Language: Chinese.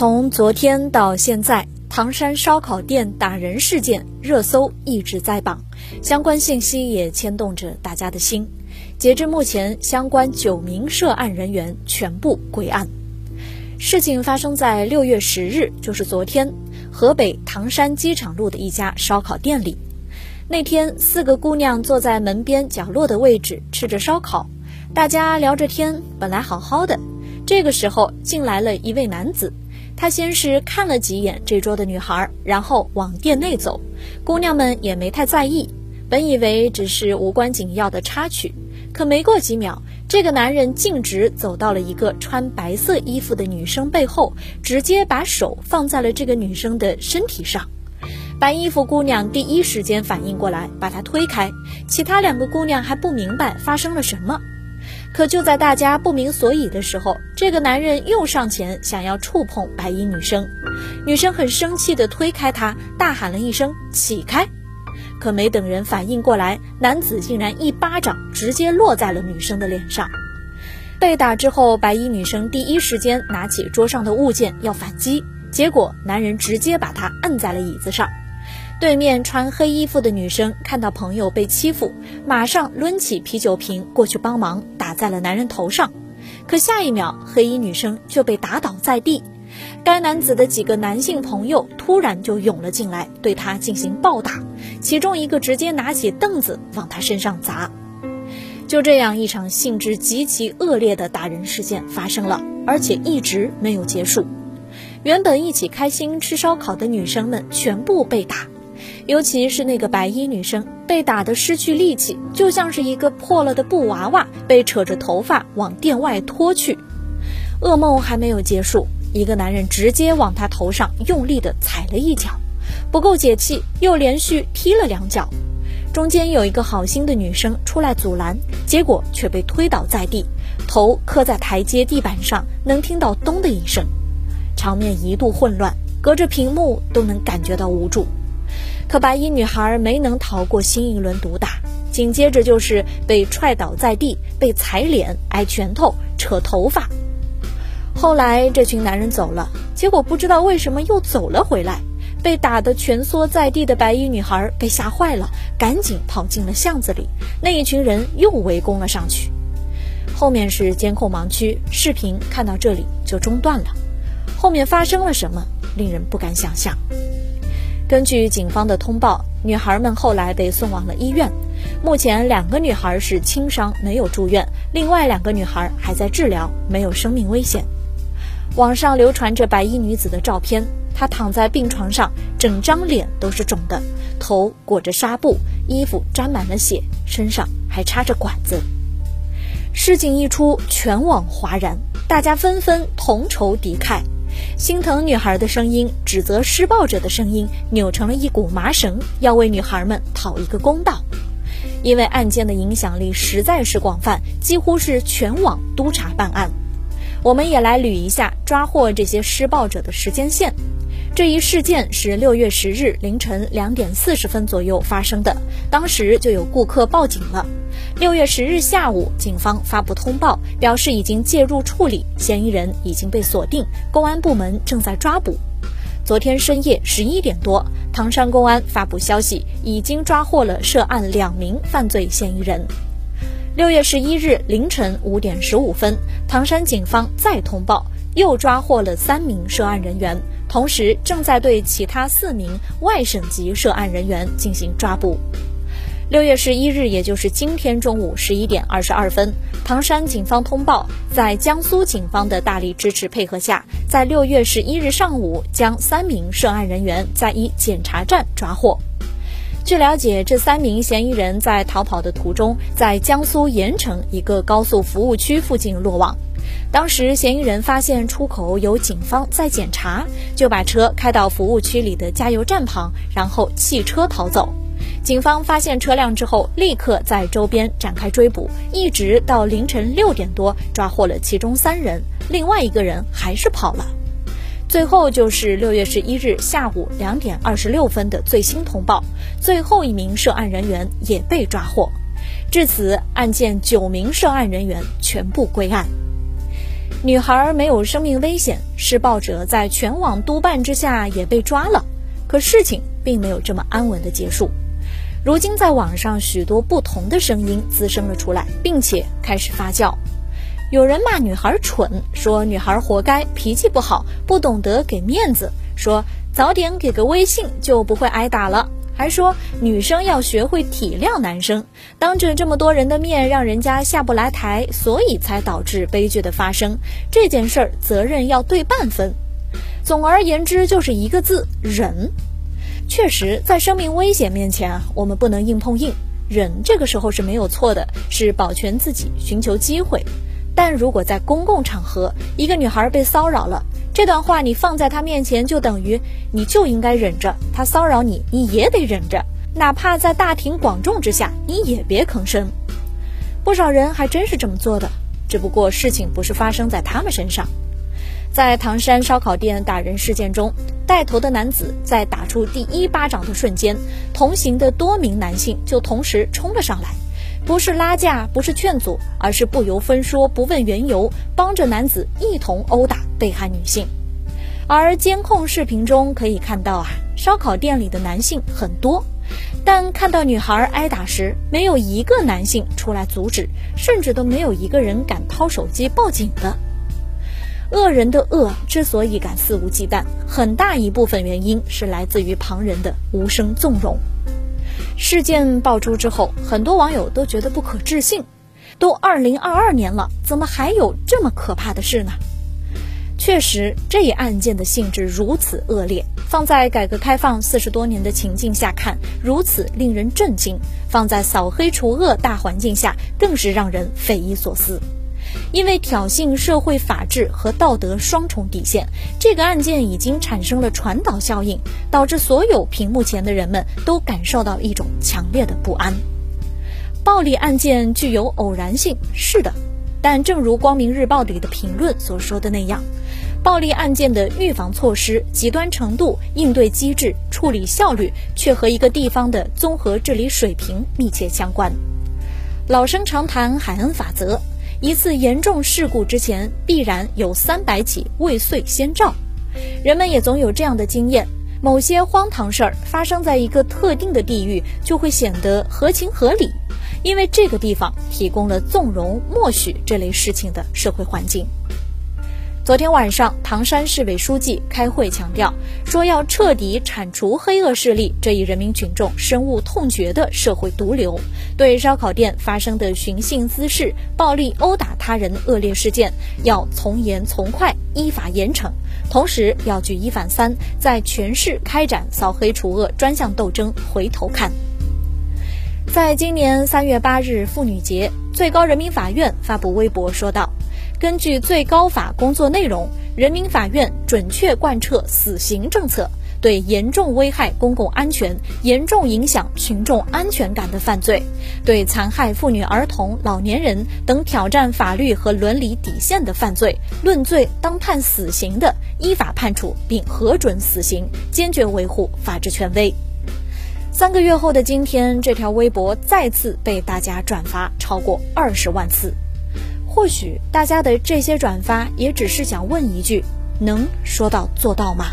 从昨天到现在，唐山烧烤店打人事件热搜一直在榜，相关信息也牵动着大家的心。截至目前，相关九名涉案人员全部归案。事情发生在六月十日，就是昨天，河北唐山机场路的一家烧烤店里。那天，四个姑娘坐在门边角落的位置吃着烧烤，大家聊着天，本来好好的。这个时候，进来了一位男子。他先是看了几眼这桌的女孩，然后往店内走。姑娘们也没太在意，本以为只是无关紧要的插曲。可没过几秒，这个男人径直走到了一个穿白色衣服的女生背后，直接把手放在了这个女生的身体上。白衣服姑娘第一时间反应过来，把他推开。其他两个姑娘还不明白发生了什么。可就在大家不明所以的时候，这个男人又上前想要触碰白衣女生，女生很生气地推开他，大喊了一声“起开”。可没等人反应过来，男子竟然一巴掌直接落在了女生的脸上。被打之后，白衣女生第一时间拿起桌上的物件要反击，结果男人直接把她摁在了椅子上。对面穿黑衣服的女生看到朋友被欺负，马上抡起啤酒瓶过去帮忙，打在了男人头上。可下一秒，黑衣女生就被打倒在地。该男子的几个男性朋友突然就涌了进来，对他进行暴打，其中一个直接拿起凳子往他身上砸。就这样，一场性质极其恶劣的打人事件发生了，而且一直没有结束。原本一起开心吃烧烤的女生们全部被打。尤其是那个白衣女生被打得失去力气，就像是一个破了的布娃娃被扯着头发往店外拖去。噩梦还没有结束，一个男人直接往她头上用力地踩了一脚，不够解气，又连续踢了两脚。中间有一个好心的女生出来阻拦，结果却被推倒在地，头磕在台阶地板上，能听到咚的一声，场面一度混乱，隔着屏幕都能感觉到无助。可白衣女孩没能逃过新一轮毒打，紧接着就是被踹倒在地，被踩脸、挨拳头、扯头发。后来这群男人走了，结果不知道为什么又走了回来。被打得蜷缩在地的白衣女孩被吓坏了，赶紧跑进了巷子里。那一群人又围攻了上去。后面是监控盲区，视频看到这里就中断了。后面发生了什么，令人不敢想象。根据警方的通报，女孩们后来被送往了医院。目前两个女孩是轻伤，没有住院；另外两个女孩还在治疗，没有生命危险。网上流传着白衣女子的照片，她躺在病床上，整张脸都是肿的，头裹着纱布，衣服沾满了血，身上还插着管子。事情一出，全网哗然，大家纷纷同仇敌忾。心疼女孩的声音，指责施暴者的声音，扭成了一股麻绳，要为女孩们讨一个公道。因为案件的影响力实在是广泛，几乎是全网督查办案。我们也来捋一下抓获这些施暴者的时间线。这一事件是六月十日凌晨两点四十分左右发生的，当时就有顾客报警了。六月十日下午，警方发布通报，表示已经介入处理，嫌疑人已经被锁定，公安部门正在抓捕。昨天深夜十一点多，唐山公安发布消息，已经抓获了涉案两名犯罪嫌疑人。六月十一日凌晨五点十五分，唐山警方再通报，又抓获了三名涉案人员，同时正在对其他四名外省籍涉案人员进行抓捕。六月十一日，也就是今天中午十一点二十二分，唐山警方通报，在江苏警方的大力支持配合下，在六月十一日上午将三名涉案人员在一检查站抓获。据了解，这三名嫌疑人在逃跑的途中，在江苏盐城一个高速服务区附近落网。当时，嫌疑人发现出口有警方在检查，就把车开到服务区里的加油站旁，然后弃车逃走。警方发现车辆之后，立刻在周边展开追捕，一直到凌晨六点多抓获了其中三人，另外一个人还是跑了。最后就是六月十一日下午两点二十六分的最新通报，最后一名涉案人员也被抓获。至此，案件九名涉案人员全部归案。女孩没有生命危险，施暴者在全网督办之下也被抓了。可事情并没有这么安稳的结束。如今，在网上许多不同的声音滋生了出来，并且开始发酵。有人骂女孩蠢，说女孩活该，脾气不好，不懂得给面子，说早点给个微信就不会挨打了。还说女生要学会体谅男生，当着这么多人的面让人家下不来台，所以才导致悲剧的发生。这件事儿责任要对半分。总而言之，就是一个字：忍。确实，在生命危险面前啊，我们不能硬碰硬，忍这个时候是没有错的，是保全自己，寻求机会。但如果在公共场合，一个女孩被骚扰了，这段话你放在她面前，就等于你就应该忍着，她骚扰你，你也得忍着，哪怕在大庭广众之下，你也别吭声。不少人还真是这么做的，只不过事情不是发生在他们身上。在唐山烧烤店打人事件中，带头的男子在打出第一巴掌的瞬间，同行的多名男性就同时冲了上来。不是拉架，不是劝阻，而是不由分说、不问缘由，帮着男子一同殴打被害女性。而监控视频中可以看到啊，烧烤店里的男性很多，但看到女孩挨打时，没有一个男性出来阻止，甚至都没有一个人敢掏手机报警的。恶人的恶之所以敢肆无忌惮，很大一部分原因是来自于旁人的无声纵容。事件爆出之后，很多网友都觉得不可置信，都二零二二年了，怎么还有这么可怕的事呢？确实，这一案件的性质如此恶劣，放在改革开放四十多年的情境下看，如此令人震惊；放在扫黑除恶大环境下，更是让人匪夷所思。因为挑衅社会法治和道德双重底线，这个案件已经产生了传导效应，导致所有屏幕前的人们都感受到一种强烈的不安。暴力案件具有偶然性，是的，但正如光明日报里的评论所说的那样，暴力案件的预防措施、极端程度、应对机制、处理效率，却和一个地方的综合治理水平密切相关。老生常谈海恩法则。一次严重事故之前，必然有三百起未遂先兆。人们也总有这样的经验：某些荒唐事儿发生在一个特定的地域，就会显得合情合理，因为这个地方提供了纵容、默许这类事情的社会环境。昨天晚上，唐山市委书记开会强调，说要彻底铲除黑恶势力这一人民群众深恶痛绝的社会毒瘤，对烧烤店发生的寻衅滋事、暴力殴打他人恶劣事件，要从严从快、依法严惩，同时要举一反三，在全市开展扫黑除恶专项斗争。回头看，在今年三月八日妇女节，最高人民法院发布微博说道。根据最高法工作内容，人民法院准确贯彻死刑政策，对严重危害公共安全、严重影响群众安全感的犯罪，对残害妇女、儿童、老年人等挑战法律和伦理底线的犯罪，论罪当判死刑的，依法判处并核准死刑，坚决维护法治权威。三个月后的今天，这条微博再次被大家转发超过二十万次。或许大家的这些转发也只是想问一句：能说到做到吗？